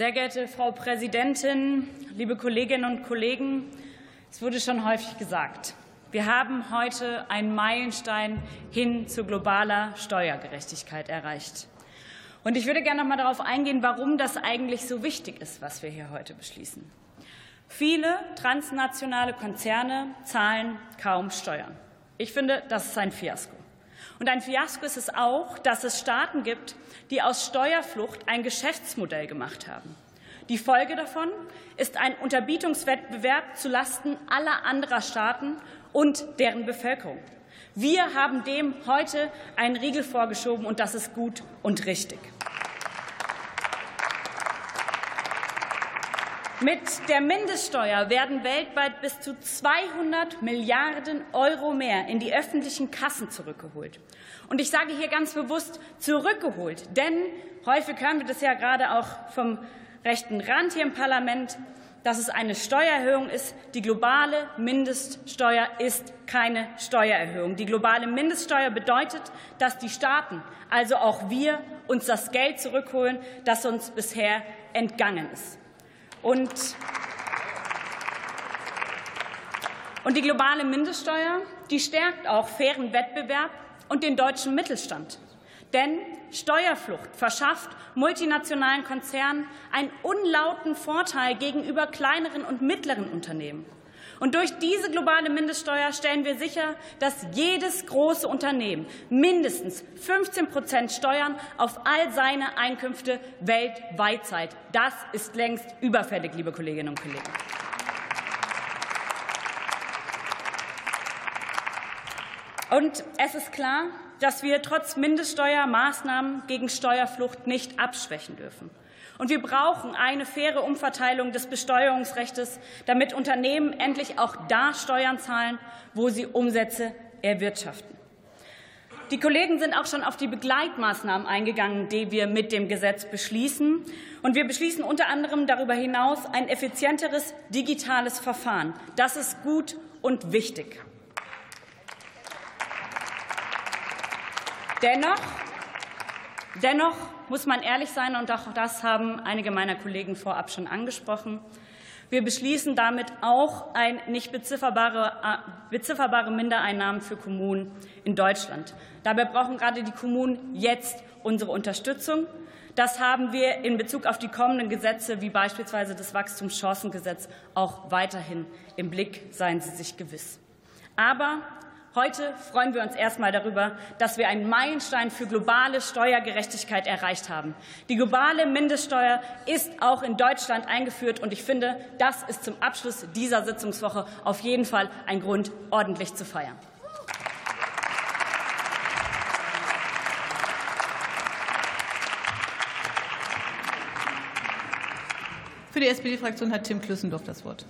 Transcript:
Sehr geehrte Frau Präsidentin, liebe Kolleginnen und Kollegen, es wurde schon häufig gesagt, wir haben heute einen Meilenstein hin zu globaler Steuergerechtigkeit erreicht. Und ich würde gerne noch mal darauf eingehen, warum das eigentlich so wichtig ist, was wir hier heute beschließen. Viele transnationale Konzerne zahlen kaum Steuern. Ich finde, das ist ein Fiasko. Und ein Fiasko ist es auch, dass es Staaten gibt, die aus Steuerflucht ein Geschäftsmodell gemacht haben. Die Folge davon ist ein Unterbietungswettbewerb zulasten aller anderer Staaten und deren Bevölkerung. Wir haben dem heute einen Riegel vorgeschoben, und das ist gut und richtig. Mit der Mindeststeuer werden weltweit bis zu 200 Milliarden Euro mehr in die öffentlichen Kassen zurückgeholt. Und ich sage hier ganz bewusst zurückgeholt, denn häufig hören wir das ja gerade auch vom rechten Rand hier im Parlament, dass es eine Steuererhöhung ist. Die globale Mindeststeuer ist keine Steuererhöhung. Die globale Mindeststeuer bedeutet, dass die Staaten, also auch wir, uns das Geld zurückholen, das uns bisher entgangen ist. Und, und die globale Mindeststeuer, die stärkt auch fairen Wettbewerb und den deutschen Mittelstand. Denn Steuerflucht verschafft multinationalen Konzernen einen unlauten Vorteil gegenüber kleineren und mittleren Unternehmen. Und durch diese globale Mindeststeuer stellen wir sicher, dass jedes große Unternehmen mindestens 15 Prozent Steuern auf all seine Einkünfte weltweit zahlt. Das ist längst überfällig, liebe Kolleginnen und Kollegen. Und es ist klar, dass wir trotz Mindeststeuermaßnahmen gegen Steuerflucht nicht abschwächen dürfen. Und wir brauchen eine faire Umverteilung des Besteuerungsrechts, damit Unternehmen endlich auch da Steuern zahlen, wo sie Umsätze erwirtschaften. Die Kollegen sind auch schon auf die Begleitmaßnahmen eingegangen, die wir mit dem Gesetz beschließen. Und wir beschließen unter anderem darüber hinaus ein effizienteres digitales Verfahren. Das ist gut und wichtig. Dennoch, dennoch muss man ehrlich sein, und auch das haben einige meiner Kollegen vorab schon angesprochen. Wir beschließen damit auch ein nicht bezifferbare, äh, bezifferbare Mindereinnahmen für Kommunen in Deutschland. Dabei brauchen gerade die Kommunen jetzt unsere Unterstützung. Das haben wir in Bezug auf die kommenden Gesetze, wie beispielsweise das Wachstumschancengesetz, auch weiterhin im Blick. Seien Sie sich gewiss. Aber Heute freuen wir uns erstmal darüber, dass wir einen Meilenstein für globale Steuergerechtigkeit erreicht haben. Die globale Mindeststeuer ist auch in Deutschland eingeführt, und ich finde, das ist zum Abschluss dieser Sitzungswoche auf jeden Fall ein Grund, ordentlich zu feiern. Für die SPD-Fraktion hat Tim Klüssendorf das Wort.